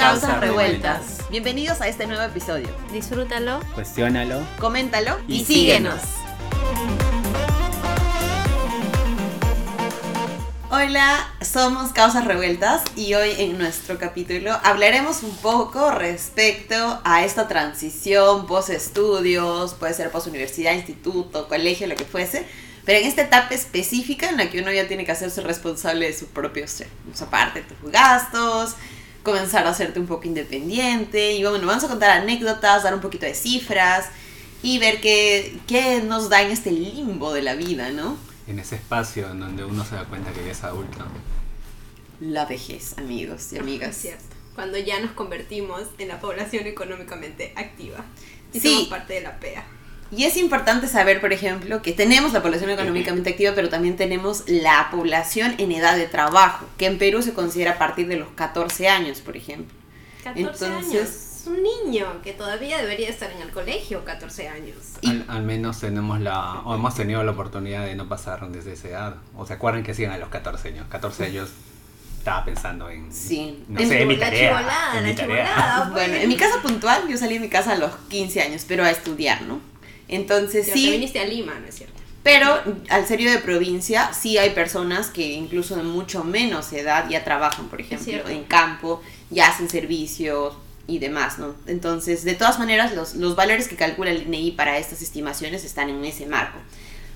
Causas Revueltas. Bienvenidos a este nuevo episodio. Disfrútalo, Cuestiónalo. Coméntalo y, síguenos. Hola, somos Causas Revueltas y hoy en nuestro capítulo hablaremos un poco respecto a esta transición post estudios, puede ser post universidad, instituto, colegio, lo que fuese, pero en esta etapa específica en la que uno ya tiene que hacerse responsable de sus propios, o sea, aparte de tus gastos, comenzar a hacerte un poco independiente y bueno, vamos a contar anécdotas, dar un poquito de cifras y ver qué, qué nos da en este limbo de la vida, ¿no? En ese espacio en donde uno se da cuenta que ya es adulto. La vejez, amigos y amigas. Es cierto. Cuando ya nos convertimos en la población económicamente activa. Y Sí. somos parte de la PEA. Y es importante saber, por ejemplo, que tenemos la población económicamente activa, pero también tenemos la población en edad de trabajo, que en Perú se considera a partir de los 14 años, por ejemplo. 14 Entonces- años. Un niño que todavía debería estar en el colegio, 14 años. Al, al menos tenemos la, o hemos tenido la oportunidad de no pasar desde esa edad. O se acuerdan que hacían a los 14 años. 14 años estaba pensando en, Sí. no En sé, en mi la tarea. chivolada, en la mi tarea. chivolada. pues. Bueno, en mi caso puntual, yo salí de mi casa a los 15 años, pero a estudiar, ¿no? Entonces te sí, viniste a Lima, ¿no es cierto? pero al ser yo de provincia, sí hay personas que incluso de mucho menos edad ya trabajan, por ejemplo, en campo, ya hacen servicios y demás, ¿no? Entonces, de todas maneras, los, los valores que calcula el INEI para estas estimaciones están en ese marco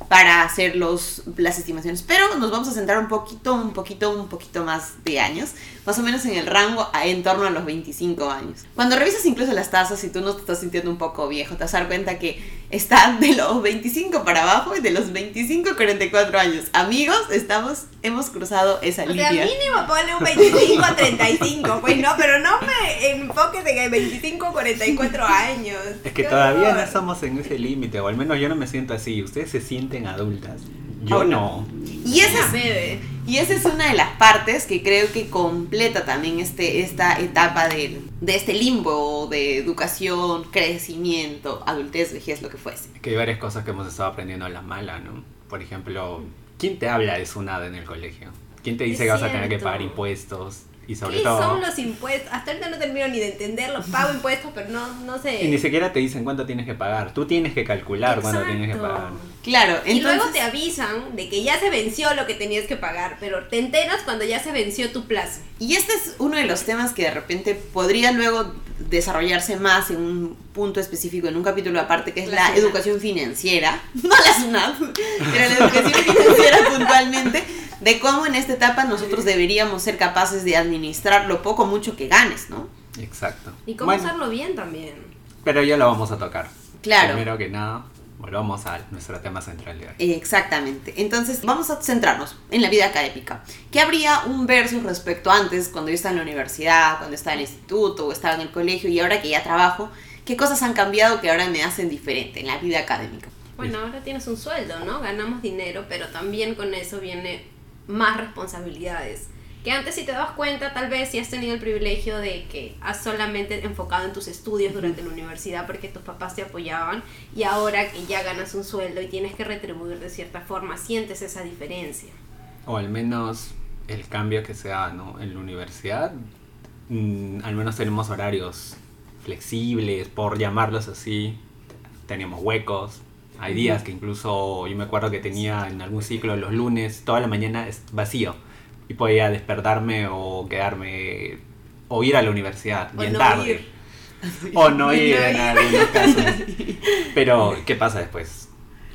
para hacer los, las estimaciones. Pero nos vamos a centrar un poquito, un poquito, un poquito más de años, más o menos en el rango a- en torno a los 25 años. Cuando revisas incluso las tasas, si tú no te estás sintiendo un poco viejo, te vas a dar cuenta que está de los 25 para abajo y de los 25 a 44 años. Amigos, estamos, hemos cruzado esa O sea, línea. mínimo ponle un 25 a 35, pues no, pero no me enfoques en el 25 a 44 años. Es que todavía no estamos en ese límite, o al menos yo no me siento así. Ustedes se sienten adultas. Yo no. Y esa es bebé. Y esa es una de las partes que creo que completa también este, esta etapa de, de este limbo de educación, crecimiento, adultez, vejez, lo que fuese. Que hay varias cosas que hemos estado aprendiendo a la mala, ¿no? Por ejemplo, ¿quién te habla de su nada en el colegio? ¿Quién te dice Es que vas a tener que pagar impuestos? Y sobre ¿Qué todo... son los impuestos? Hasta ahorita no termino ni de entenderlo. Pago impuestos, pero no, no sé. Y ni siquiera te dicen cuánto tienes que pagar. Tú tienes que calcular cuánto tienes que Exacto. pagar. Claro, Y luego te avisan de que ya se venció lo que tenías que pagar, pero te enteras cuando ya se venció tu plazo. Y este es uno de los temas que de repente podría luego desarrollarse más en un punto específico, en un capítulo aparte, que es La educación financiera. No la SUNAT, pero la educación financiera puntualmente, de cómo en esta etapa nosotros deberíamos ser capaces de administrar lo poco o mucho que ganes, ¿no? Exacto. Y cómo Bueno, usarlo bien también. Pero ya lo vamos a tocar. Claro. Primero que nada, volvamos a nuestro tema central de hoy. Exactamente. Entonces, vamos a centrarnos en la vida académica. ¿Qué habría un versus respecto a antes, cuando yo estaba en la universidad, cuando estaba en el instituto o estaba en el colegio y ahora que ya trabajo? ¿Qué cosas han cambiado que ahora me hacen diferente en la vida académica? Bueno, ahora tienes un sueldo, ¿no? Ganamos dinero, pero también con eso viene más responsabilidades. Que antes si te das cuenta, tal vez si has tenido el privilegio de que has solamente enfocado en tus estudios durante la universidad porque tus papás te apoyaban y ahora que ya ganas un sueldo y tienes que retribuir de cierta forma, sientes esa diferencia. O al menos el cambio que se da ¿no? en la universidad. mm, al menos tenemos horarios flexibles, por llamarlos así. Teníamos huecos. Hay días que incluso yo me acuerdo que tenía en algún ciclo los lunes toda la mañana es vacío. Y podía despertarme o quedarme o ir a la universidad O bien no tarde. ir. O no ir No en ir. algunos casos. Pero, ¿qué pasa después?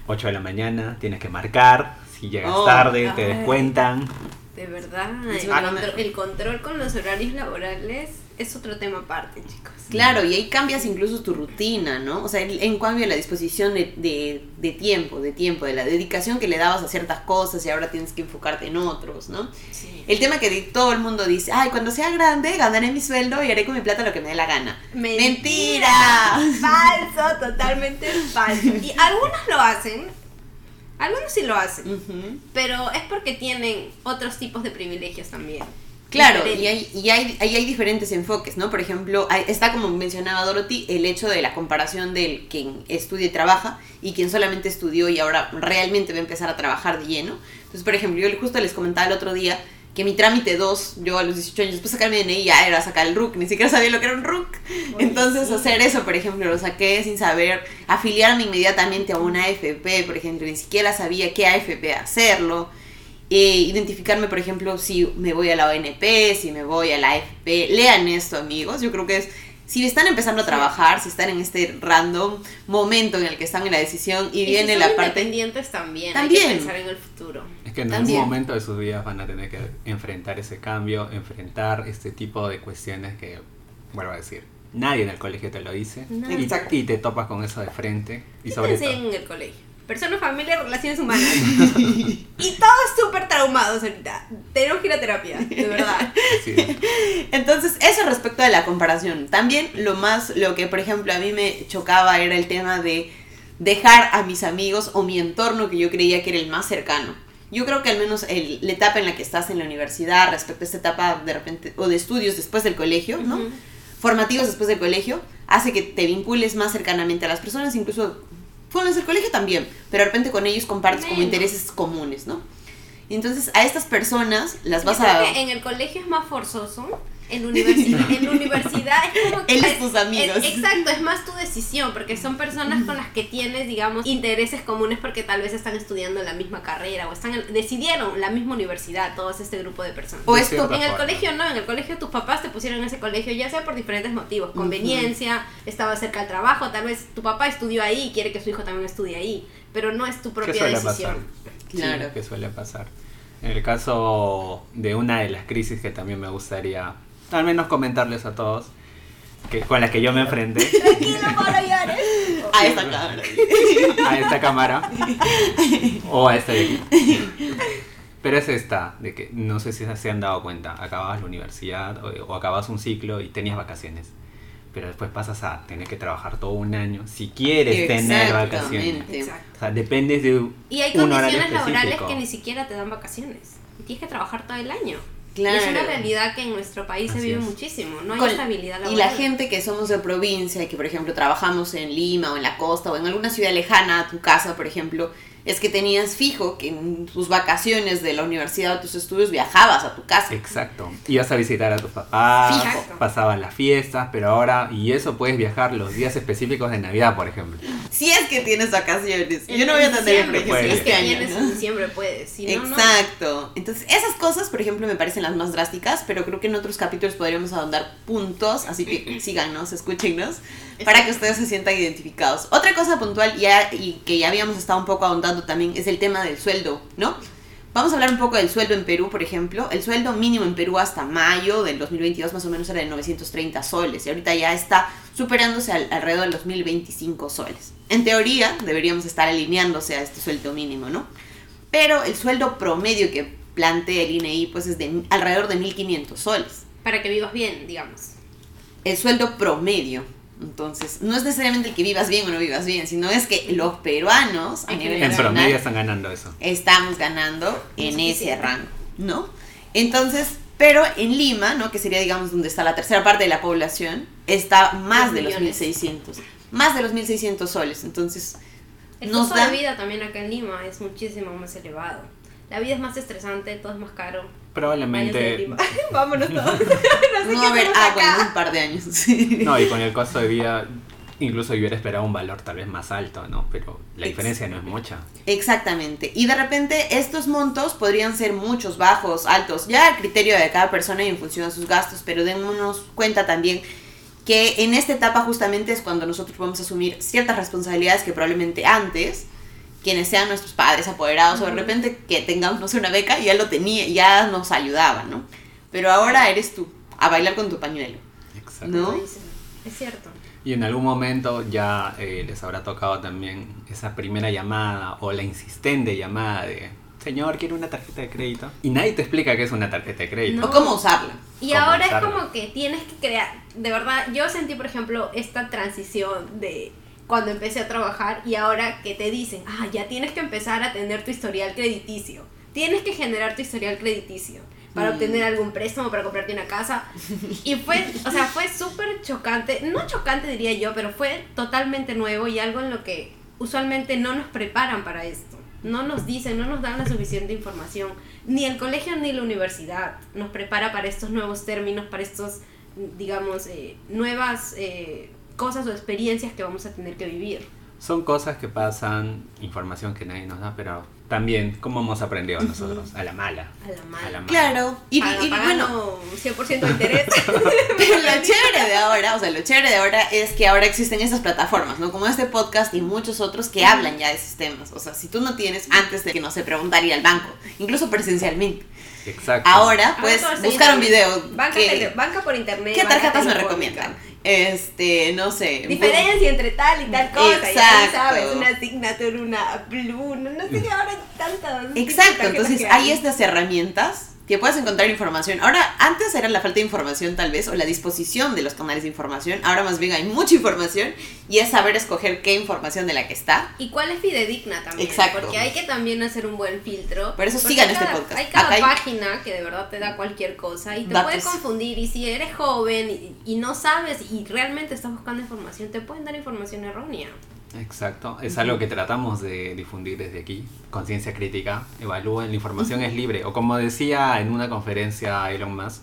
8 de la mañana, tienes que marcar. Si llegas Oh, tarde, te descuentan. De verdad, el, contro- el control con los horarios laborales es otro tema aparte, chicos. Claro, y ahí cambias incluso tu rutina, ¿no? O sea, en, cambio la disposición de, de, de tiempo, de tiempo, de la dedicación que le dabas a ciertas cosas y ahora tienes que enfocarte en otros, ¿no? Sí. El tema que todo el mundo dice, ay, cuando sea grande ganaré mi sueldo y haré con mi plata lo que me dé la gana. ¡Mentira! Falso, totalmente falso. Y algunos lo hacen, algunos sí lo hacen, pero es porque tienen otros tipos de privilegios también. Claro, y hay, y hay, ahí hay diferentes enfoques, ¿no? Por ejemplo, hay- está como mencionaba Dorothy, el hecho de la comparación del quien estudia y trabaja y quien solamente estudió y ahora realmente va a empezar a trabajar de lleno. Entonces, por ejemplo, yo justo les comentaba el otro día que mi trámite 2, yo a los 18 años, después de sacar mi DNI ya era sacar el RUC, ni siquiera sabía lo que era un RUC. Entonces hacer eso, por ejemplo, lo saqué sin saber, afiliarme inmediatamente a una AFP, por ejemplo, ni siquiera sabía qué AFP hacerlo. Eh, identificarme, por ejemplo, si me voy a la ONP, si me voy a la AFP. Lean esto, amigos. Yo creo que es, si están empezando a trabajar, si están en este random momento en el que están en la decisión y, Y viene si la parte... independientes también, También. hay que pensar en el futuro. Es que en También. algún momento de sus vidas van a tener que enfrentar ese cambio, enfrentar este tipo de cuestiones que, vuelvo a decir, nadie en el colegio te lo dice Nadie. y, y te topas con eso de frente y ¿Qué sobre todo en el colegio? Persona, familia, relaciones humanas. y todos súper traumados ahorita. Tenemos que ir a terapia, de verdad. Entonces, eso respecto de la comparación. También lo más, lo que por ejemplo a mí me chocaba era el tema de dejar a mis amigos o mi entorno que yo creía que era el más cercano. Yo creo que al menos el- la etapa en la que estás en la universidad respecto a esta etapa de repente, o de estudios después del colegio, ¿no? Formativos después del colegio, hace que te vincules más cercanamente a las personas, incluso fuera del colegio también, pero de repente con ellos compartes como intereses comunes, ¿no? Y entonces a estas personas las Yo vas creo a... que en el colegio es más forzoso. En la universidad, en la universidad es como que Él es tus amigos. es- exacto, es más tu decisión, porque son personas con las que tienes, digamos, intereses comunes porque tal vez están estudiando la misma carrera o están en- decidieron la misma universidad, todo este grupo de personas. O esto- cierta En el colegio no, en el colegio tus papás te pusieron en ese colegio ya sea por diferentes motivos, conveniencia, estaba cerca del trabajo, tal vez tu papá estudió ahí y quiere que su hijo también estudie ahí, pero no es tu ¿Qué propia suele decisión. pasar? Claro. Sí, que suele pasar. En el caso de una de las crisis que también me gustaría al menos comentarles a todos, que, con las que yo me enfrenté Tranquilo, Pablo llores. a esta cámara. a esta cámara o a esta de aquí. Pero es esta, de que no sé si se han dado cuenta, acababas la universidad o, o acabas un ciclo y tenías vacaciones. Pero después pasas a tener que trabajar todo un año si quieres tener vacaciones. Exactamente. Exacto. O sea, dependes de Y hay un condiciones laborales específico. que ni siquiera te dan vacaciones. Y tienes que trabajar todo el año. Claro. Y es una realidad que en nuestro país se vive es. muchísimo. No hay Con- estabilidad laboral. y la gente que somos de provincia y que por ejemplo trabajamos en Lima o en la costa o en alguna ciudad lejana a tu casa, por ejemplo, es que tenías fijo que en tus vacaciones de la universidad o tus estudios viajabas a tu casa. Exacto. Ibas a visitar a tus papás, pasaban las fiestas, pero ahora, y eso puedes viajar los días específicos de Navidad, por ejemplo. Si es que tienes vacaciones. En Yo no voy a tener diciembre, el Puede. Si es que este año. vienes ¿no? en diciembre puedes. Si no, no. Exacto. Entonces, esas cosas, por ejemplo, me parecen las más drásticas, pero creo que en otros capítulos podríamos ahondar puntos, así que síganos, escúchenos, para que ustedes se sientan identificados. Otra cosa puntual ya, y que ya habíamos estado un poco ahondando también es el tema del sueldo, ¿no? Vamos a hablar un poco del sueldo en Perú, por ejemplo. El sueldo mínimo en Perú hasta mayo del 2022 más o menos era de 930 soles y ahorita ya está superándose al- alrededor de los 1025 soles. En teoría deberíamos estar alineándose a este sueldo mínimo, ¿no? Pero el sueldo promedio que plantea el INEI pues es de alrededor de 1500 soles. Para que vivas bien, digamos. El sueldo promedio. Entonces, no es necesariamente el que vivas bien o no vivas bien, sino es que los peruanos a En nivel En promedio están ganando eso. estamos ganando en ese rango, ¿no? Entonces, pero en Lima, ¿no? Que sería, digamos, donde está la tercera parte de la población, está más de los millones. 1600. Más de los 1600 soles. Entonces, El nos costo da... de vida también acá en Lima es muchísimo más elevado. La vida es más estresante, todo es más caro. Probablemente. Vámonos todos. no sé No a haber hacemos agua acá. en un par de años. sí. no, y con el costo de vida, incluso yo hubiera esperado un valor tal vez más alto, ¿no? Pero la diferencia no es mucha. Exactamente. Y de repente estos montos podrían ser muchos, bajos, altos, ya a criterio de cada persona y en función de sus gastos, pero démonos cuenta también que en esta etapa justamente es cuando nosotros podemos asumir ciertas responsabilidades que probablemente antes quienes sean nuestros padres apoderados o de repente que tengamos no sé una beca ya lo tenía ya nos ayudaban no pero ahora eres tú a bailar con tu pañuelo Exacto. ¿no? Es cierto. Y en algún momento ya eh, les habrá tocado también esa primera llamada o la insistente llamada de, señor, quiero una tarjeta de crédito. Y nadie te explica qué es una tarjeta de crédito. No. o cómo usarla Y cómo ahora usarlo. es como que tienes que crear, de verdad, yo sentí por ejemplo esta transición de cuando empecé a trabajar y ahora que te dicen, ah, ya tienes que empezar a tener tu historial crediticio, tienes que generar tu historial crediticio para Mm. obtener algún préstamo, para comprarte una casa. Y fue, o sea, fue súper chocante, no chocante diría yo, pero fue totalmente nuevo y algo en lo que usualmente no nos preparan para esto. no nos dicen, no nos dan la suficiente información. Ni el colegio ni la universidad nos prepara para estos nuevos términos, para estos, digamos, eh, nuevas eh, cosas o experiencias que vamos a tener que vivir. Son cosas que pasan, información que nadie nos da, pero también, ¿cómo hemos aprendido nosotros? A la mala. A la mala. A la mala. Claro, y, y pagando bueno, 100% de interés. Pero lo chévere de ahora, o sea, lo chévere de ahora es que ahora existen esas plataformas, ¿no? Como este podcast y muchos otros que hablan ya de esos temas. O sea, si tú no tienes, antes de que no sé, preguntar ir al banco, incluso presencialmente. Exacto. Ahora Ahora puedes todo está buscar un video. Banca, que- tele- banca por internet. ¿Qué tarjetas me recomiendan? Este, no sé. Diferencia entre tal y tal cosa. Ya Exacto. sabes, una signature, una blue, no, sé qué ahora tantas. Exacto, entonces hay estas herramientas que puedes encontrar información. Ahora, antes era la falta de información tal vez, o la disposición de los canales de información. Ahora más bien hay mucha información y es saber escoger qué información de la que está. Y cuál es fidedigna también. Exacto. Porque hay que también hacer un buen filtro. Por eso sigan este cada- podcast. Hay cada Acá hay- página que de verdad te da cualquier cosa y te Datos. puede confundir. Y si eres joven y, y no sabes y realmente estás buscando información, te pueden dar información errónea. Exacto, es algo que tratamos de difundir desde aquí. Conciencia crítica, evalúen, la información es libre. O como decía en una conferencia Elon Musk,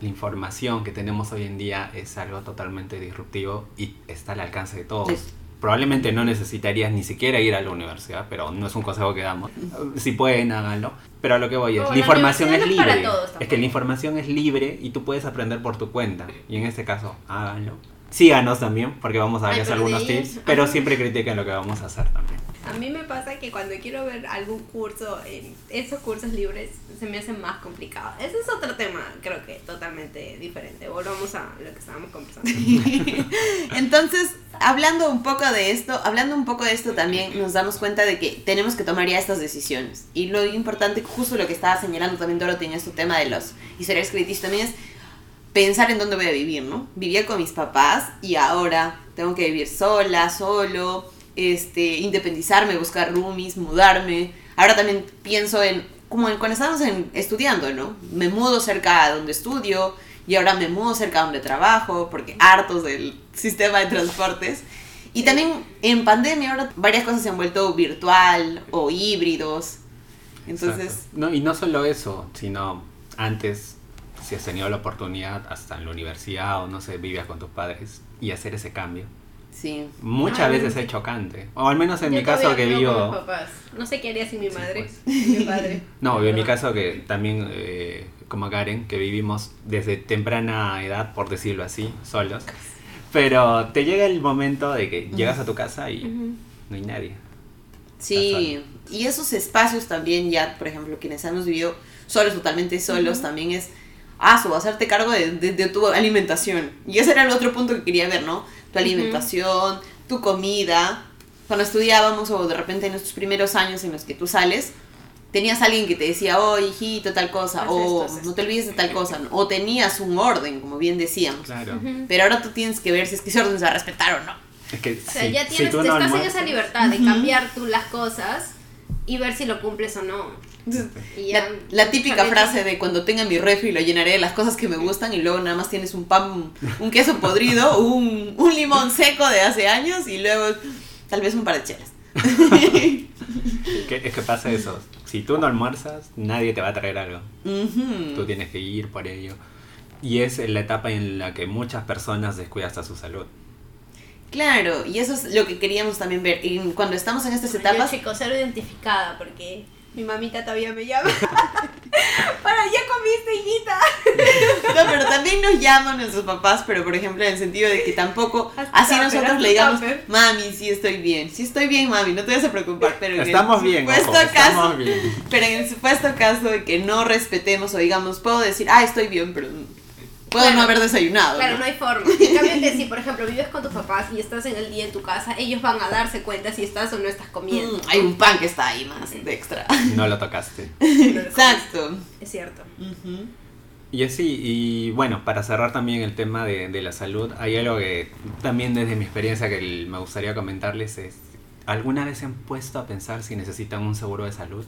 la información que tenemos hoy en día es algo totalmente disruptivo y está al alcance de todos. Sí. Probablemente no necesitarías ni siquiera ir a la universidad, pero no es un consejo que damos. Si pueden, háganlo. Pero a lo que voy es, Bueno, la información la es es libre. todos es que la información es libre y tú puedes aprender por tu cuenta. Y en este caso, háganlo. Síganos también, porque vamos a darles algunos ahí- tips, pero Ajá. siempre critiquen lo que vamos a hacer también. A mí me pasa que cuando quiero ver algún curso, en esos cursos libres se me hacen más complicados. Ese es otro tema, creo que totalmente diferente. Volvamos a lo que estábamos conversando. Entonces, hablando un poco de esto, hablando un poco de esto también nos damos cuenta de que tenemos que tomar ya estas decisiones. Y lo importante, justo lo que estaba señalando también Dorothy en este tema de los historiales críticos también es pensar en dónde voy a vivir, ¿no? Vivía con mis papás y ahora tengo que vivir sola, solo, este, independizarme, buscar roomies, mudarme. Ahora también pienso en, como en cuando estábamos en- estudiando, ¿no? Me mudo cerca a donde estudio y ahora me mudo cerca a donde trabajo porque hartos del sistema de transportes. Y también en pandemia ahora varias cosas se han vuelto virtual o híbridos. Entonces. No, y no solo eso, sino antes, si has tenido la oportunidad, hasta en la universidad o no sé, vivías con tus padres y hacer ese cambio. sí. Muchas Ay, veces es chocante. O al menos en Yo mi caso que vivo con mis vivo... papás. No sé qué haría sin mi Sí, madre. pues. sin mi padre. No, en mi caso que también, eh, como Karen, que vivimos desde temprana edad, por decirlo así, solos. Pero te llega el momento de que llegas a tu casa y Ujú. no hay nadie. Sí, y esos espacios también ya, por ejemplo, quienes hemos vivido solos, totalmente solos, Ujú. también es, ah, su hacerte cargo de, de- de tu alimentación. Y ese era el otro punto que quería ver, ¿no? Tu alimentación, tu comida. Cuando estudiábamos o de repente en estos primeros años en los que tú sales, tenías alguien que te decía, oh, hijito, tal cosa, Haz o esto, no te olvides de tal cosa, o tenías un orden, como bien decíamos. Claro. Ujú. Pero ahora tú tienes que ver si es que ese orden se va a respetar o no. Es que O sea, si, ya si tienes, tú te no estás en esa libertad de cambiar tú las cosas y ver si lo cumples o no. La, típica frase de cuando tenga mi refri lo llenaré de las cosas que me gustan y luego nada más tienes un pan, un queso podrido, un, un limón seco de hace años y luego tal vez un par de chelas. Es que pasa eso. Si tú no almuerzas, nadie te va a traer algo. Tú tienes que ir por ello. Y es la etapa en la que muchas personas descuidan hasta su salud. Claro, y eso es lo que queríamos también ver. Y cuando estamos en estas Yo, etapas, chicos, cero identificada porque mi mamita todavía me llama. Para, ya comiste, hijita. no, pero también nos llaman nuestros papás, pero por ejemplo en el sentido de que tampoco así nosotros le digamos, mami, sí estoy bien, sí estoy bien, mami, no te vas a preocupar, pero en el Estamos bien, supuesto ojo, caso, estamos bien. Pero en el supuesto caso de que no respetemos o digamos, puedo decir, ah, estoy bien, pero puedo Claro. no haber desayunado. Claro, ¿no? no hay forma. En cambio, que si por ejemplo vives con tus papás y estás en el día en tu casa, ellos van a darse cuenta si estás o no estás comiendo. Mm, hay un pan que está ahí más de extra. No lo tocaste. Exacto. Es cierto. Y así, y bueno, para cerrar también el tema de, de la salud, hay algo que también desde mi experiencia que el- me gustaría comentarles es, ¿alguna vez se han puesto a pensar si necesitan un seguro de salud?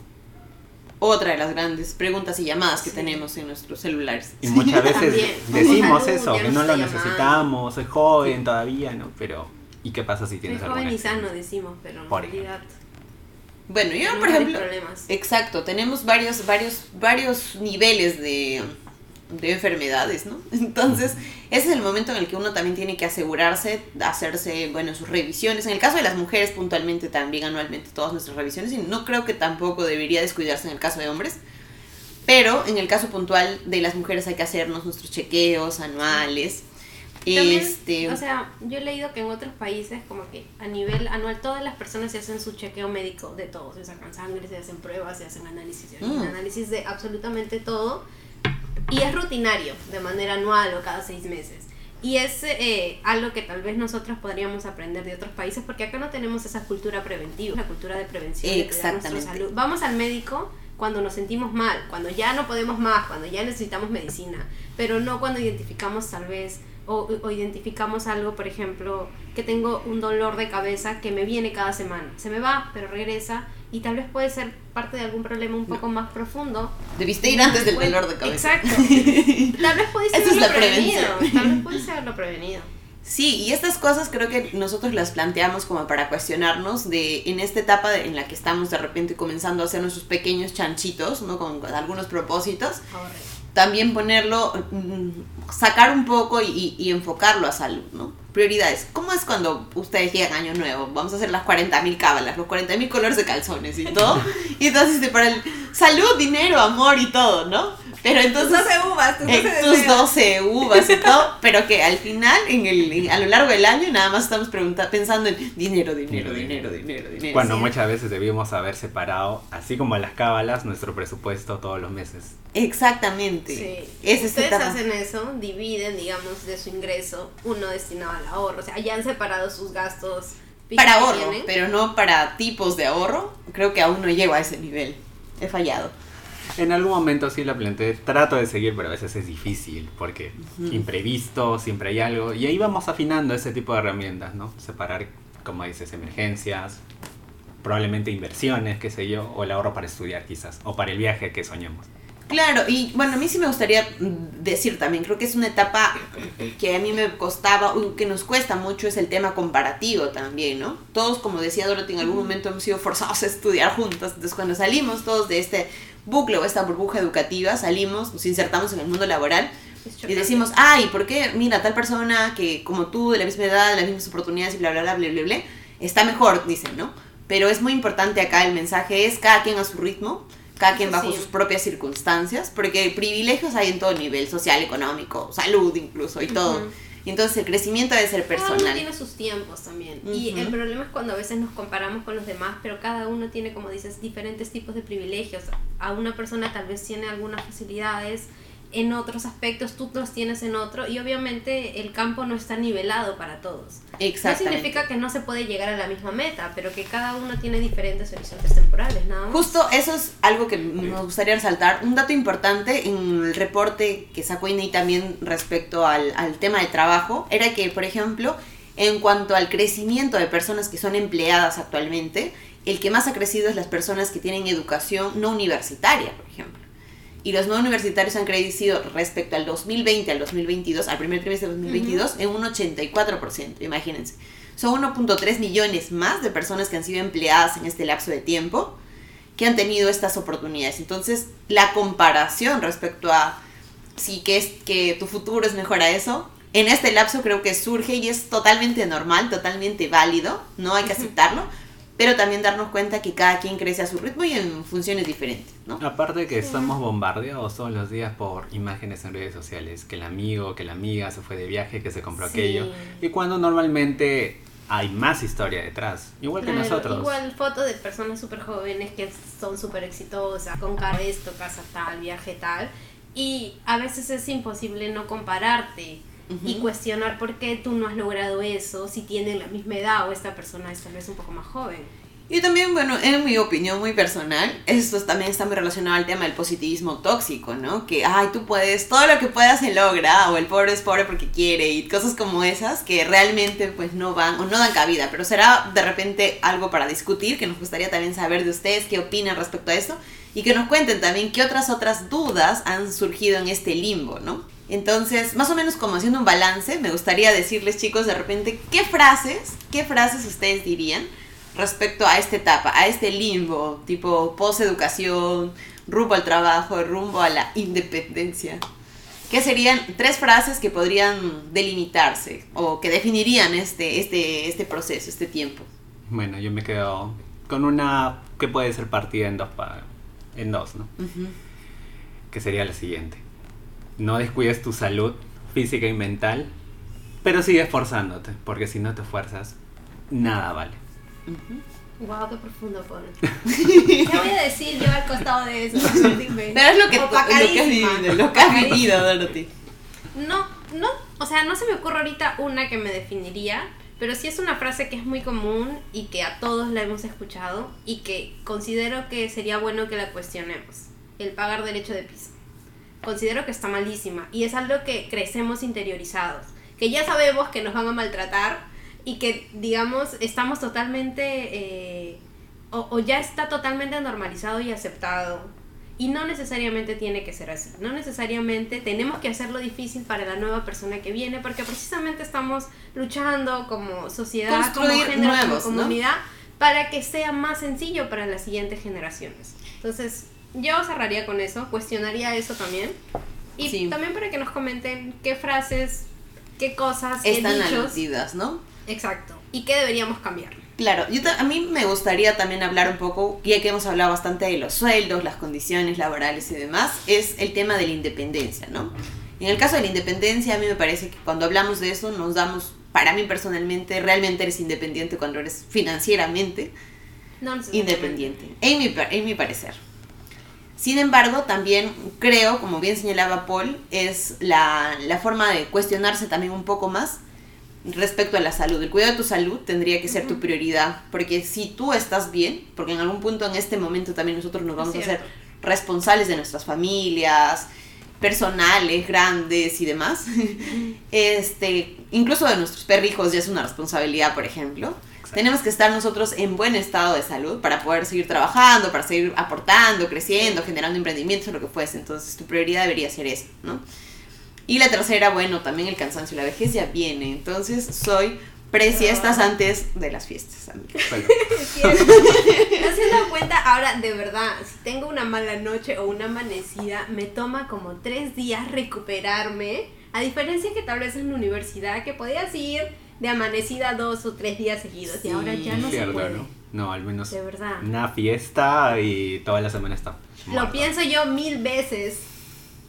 Otra de las grandes preguntas y llamadas que Sí. tenemos en nuestros celulares. Y muchas veces También. decimos Salud, eso, que no no lo necesitamos, soy joven todavía, ¿no? Pero, ¿y qué pasa si Soy tienes joven alguna? y sano, decimos, pero en realidad. Bueno, yo, tenemos por ejemplo, problemas. exacto, tenemos varios, varios, varios niveles de, de enfermedades, ¿no? Entonces, ese es el momento en el que uno también tiene que asegurarse, hacerse, bueno, sus revisiones. En el caso de las mujeres, puntualmente también anualmente todas nuestras revisiones, y no creo que tampoco debería descuidarse en el caso de hombres. Pero en el caso puntual de las mujeres hay que hacernos nuestros chequeos anuales. También, este, o sea, yo he leído que en otros países como que a nivel anual todas las personas se hacen su chequeo médico de todo, se sacan sangre, se hacen pruebas, se hacen análisis, de orina, Mm. análisis de absolutamente todo y es rutinario, de manera anual o cada seis meses. Y es eh, algo que tal vez nosotros podríamos aprender de otros países porque acá no tenemos esa cultura preventiva, la cultura de prevención. de Exactamente. salud. Vamos al médico cuando nos sentimos mal, cuando ya no podemos más, cuando ya necesitamos medicina, pero no cuando identificamos tal vez o, o identificamos algo, por ejemplo, que tengo un dolor de cabeza que me viene cada semana. Se me va, pero regresa y tal vez puede ser parte de algún problema un poco más profundo. debiste ir antes del dolor de cabeza. Exacto. Tal vez pudiste haberlo la prevenido. Tal vez pudiste haberlo prevenido. Sí, y estas cosas creo que nosotros las planteamos como para cuestionarnos de en esta etapa de- en la que estamos de repente comenzando a hacer nuestros pequeños chanchitos, ¿no? Con, con algunos propósitos, Ahorre. También ponerlo, mm, sacar un poco y, y- enfocarlo a salud, ¿no? Prioridades. ¿Cómo es cuando ustedes llegan Año Nuevo? Vamos a hacer las 40.000 cábalas, los 40.000 colores de calzones y todo. Y entonces, este, para el salud, dinero, amor y todo, ¿no? Pero entonces... uvas, en tus 12 uvas y todo, pero que al final, en el, en- a lo largo del año, nada más estamos pensando en dinero, dinero, dinero, dinero, dinero. Cuando Sí. muchas veces debíamos haber separado, así como las cábalas, nuestro presupuesto todos los meses. Exactamente. Sí. Es Ustedes hacen eso, dividen, digamos, de su ingreso, uno destinado al ahorro. O sea, ya han separado sus gastos. Para ahorro, tienen. pero no para tipos de ahorro. Creo que aún no llego a ese nivel. He fallado. En algún momento sí la planteé, trato de seguir, pero a veces es difícil, porque imprevisto, siempre hay algo, y ahí vamos afinando ese tipo de herramientas, ¿no? Separar, como dices, emergencias, probablemente inversiones, qué sé yo, o el ahorro para estudiar quizás, o para el viaje que soñamos. Claro, y bueno, a mí sí me gustaría decir también, creo que es una etapa que a mí me costaba, que nos cuesta mucho, es el tema comparativo también, ¿no? Todos, como decía Dorothy, en algún momento hemos sido forzados a estudiar juntos, entonces cuando salimos todos de este bucle o esta burbuja educativa, salimos, nos insertamos en el mundo laboral y decimos, ay, ¿por qué? Mira, tal persona que como tú, de la misma edad, de las mismas oportunidades y bla, bla, bla, bla, bla, bla, está mejor, dicen, ¿no? Pero es muy importante acá el mensaje es cada quien a su ritmo, cada quien bajo sí. sus propias circunstancias, porque privilegios hay en todo nivel, social, económico, salud incluso y todo. Ujú. Y entonces el crecimiento debe ser Cada uno personal. tiene sus tiempos también. Y el problema es cuando a veces nos comparamos con los demás, pero cada uno tiene, como dices, diferentes tipos de privilegios. A una persona tal vez tiene algunas facilidades en otros aspectos, tú los tienes en otro, y obviamente el campo no está nivelado para todos. No Exactamente. significa que no se puede llegar a la misma meta, pero que cada uno tiene diferentes horizontes temporales, nada más. Justo eso es algo que nos gustaría resaltar. Un dato importante en el reporte que sacó INEI también respecto al, al tema de trabajo era que, por ejemplo, en cuanto al crecimiento de personas que son empleadas actualmente, el que más ha crecido es las personas que tienen educación no universitaria, por ejemplo. Y los no universitarios han crecido respecto al 2020 al 2022, al primer trimestre de 2022, en un 84%, imagínense. Son 1.3 millones más de personas que han sido empleadas en este lapso de tiempo que han tenido estas oportunidades. Entonces, la comparación respecto a si que es que tu futuro es mejor a eso, en este lapso creo que surge y es totalmente normal, totalmente válido, no hay que aceptarlo, pero también darnos cuenta que cada quien crece a su ritmo y en funciones diferentes, ¿no? Aparte que estamos bombardeados todos los días por imágenes en redes sociales, que el amigo, que la amiga se fue de viaje, que se compró Sí. aquello, y cuando normalmente hay más historia detrás, igual que Claro, nosotros. Igual fotos de personas súper jóvenes que son súper exitosas, con esto, casa tal, viaje tal. Y a veces es imposible no compararte y Ujú. cuestionar por qué tú no has logrado eso, si tienen la misma edad o esta persona es tal vez un poco más joven. Y también, bueno, en mi opinión muy personal, esto también está muy relacionado al tema del positivismo tóxico, ¿no? Que, ay, tú puedes, todo lo que puedas se logra, o el pobre es pobre porque quiere, y cosas como esas que realmente pues no van o no dan cabida, pero será de repente algo para discutir, que nos gustaría también saber de ustedes qué opinan respecto a esto, y que nos cuenten también qué otras otras dudas han surgido en este limbo, ¿no? Entonces, más o menos como haciendo un balance, me gustaría decirles chicos de repente qué frases, qué frases ustedes dirían respecto a esta etapa, a este limbo, tipo post-educación, rumbo al trabajo, rumbo a la independencia? ¿Qué serían tres frases que podrían delimitarse o que definirían este, este, este proceso, este tiempo? Bueno, yo me quedo con una que puede ser partida en dos, en dos ¿no? Que sería la siguiente. No descuides tu salud física y mental, pero sigue esforzándote, porque si no te esfuerzas, nada vale. Wow, qué profundo pone. ¿Qué voy a decir yo al costado de eso? Pero es lo que, lo que has vivido, lo que has vivido, Dorothy. No, no, o sea, no se me ocurre ahorita una que me definiría, pero sí es una frase que es muy común y que a todos la hemos escuchado y que considero que sería bueno que la cuestionemos. El pagar derecho de piso. Considero que está malísima y es algo que crecemos interiorizados, que ya sabemos que nos van a maltratar y que, digamos, estamos totalmente, eh, o, ya está totalmente normalizado y aceptado. Y no necesariamente tiene que ser así. No necesariamente tenemos que hacerlo difícil para la nueva persona que viene, porque precisamente estamos luchando como sociedad, como género, como comunidad, para que sea más sencillo para las siguientes generaciones. Entonces, yo cerraría con eso, cuestionaría eso también. Y también para que nos comenten qué frases, qué cosas, están aludidas, ¿no? Exacto. ¿Y qué deberíamos cambiar? Claro, yo a mí me gustaría también hablar un poco, ya que hemos hablado bastante de los sueldos, las condiciones laborales y demás, es el tema de la independencia, ¿no? En el caso de la independencia, a mí me parece que cuando hablamos de eso nos damos, para mí personalmente, realmente eres independiente cuando eres financieramente independiente, en mi, en mi parecer. Sin embargo, también creo, como bien señalaba Paul, es la, la forma de cuestionarse también un poco más respecto a la salud. El cuidado de tu salud tendría que ser tu prioridad, porque si tú estás bien, porque en algún punto en este momento también nosotros nos vamos a ser responsables de nuestras familias, personales, grandes y demás, este, incluso de nuestros perrijos ya es una responsabilidad, por ejemplo. Tenemos que estar nosotros en buen estado de salud para poder seguir trabajando, para seguir aportando, creciendo, generando emprendimientos, lo que fuese. Entonces, tu prioridad debería ser eso, ¿no? Y la tercera, bueno, también el cansancio y la vejez ya viene. Entonces soy presiestas ah. antes de las fiestas. Haciendo cuenta, ahora de verdad, si tengo una mala noche o una amanecida, me toma como tres días recuperarme. A diferencia que tal vez en la universidad, que podías ir de amanecida dos o tres días seguidos y ahora ya no se puede. ¿no? no, al menos de verdad. una fiesta y toda la semana está. Lo pienso yo mil veces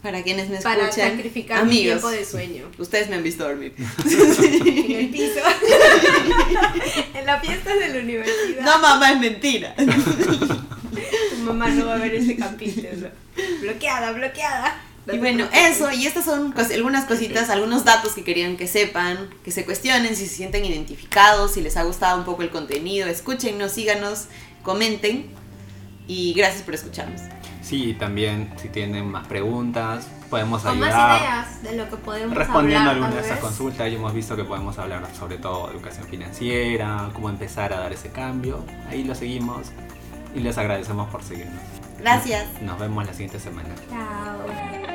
para quienes me escuchan. Para sacrificar mi tiempo de sueño. Ustedes me han visto dormir. en el piso. en la fiesta de la universidad. No, mamá, es mentira. tu mamá no va a ver ese capítulo. Bloqueada, bloqueada. Y bueno, eso, y estas son algunas cositas, algunos datos que querían que sepan, que se cuestionen, si se sienten identificados, si les ha gustado un poco el contenido, escúchenos, síganos, comenten y gracias por escucharnos. Sí, también si tienen más preguntas, podemos ayudar. más ideas de lo que podemos Respondiendo a algunas de esas consultas, ya hemos visto que podemos hablar sobre todo de educación financiera, cómo empezar a dar ese cambio. Ahí lo seguimos y les agradecemos por seguirnos. Gracias. nos vemos la siguiente semana. Chao.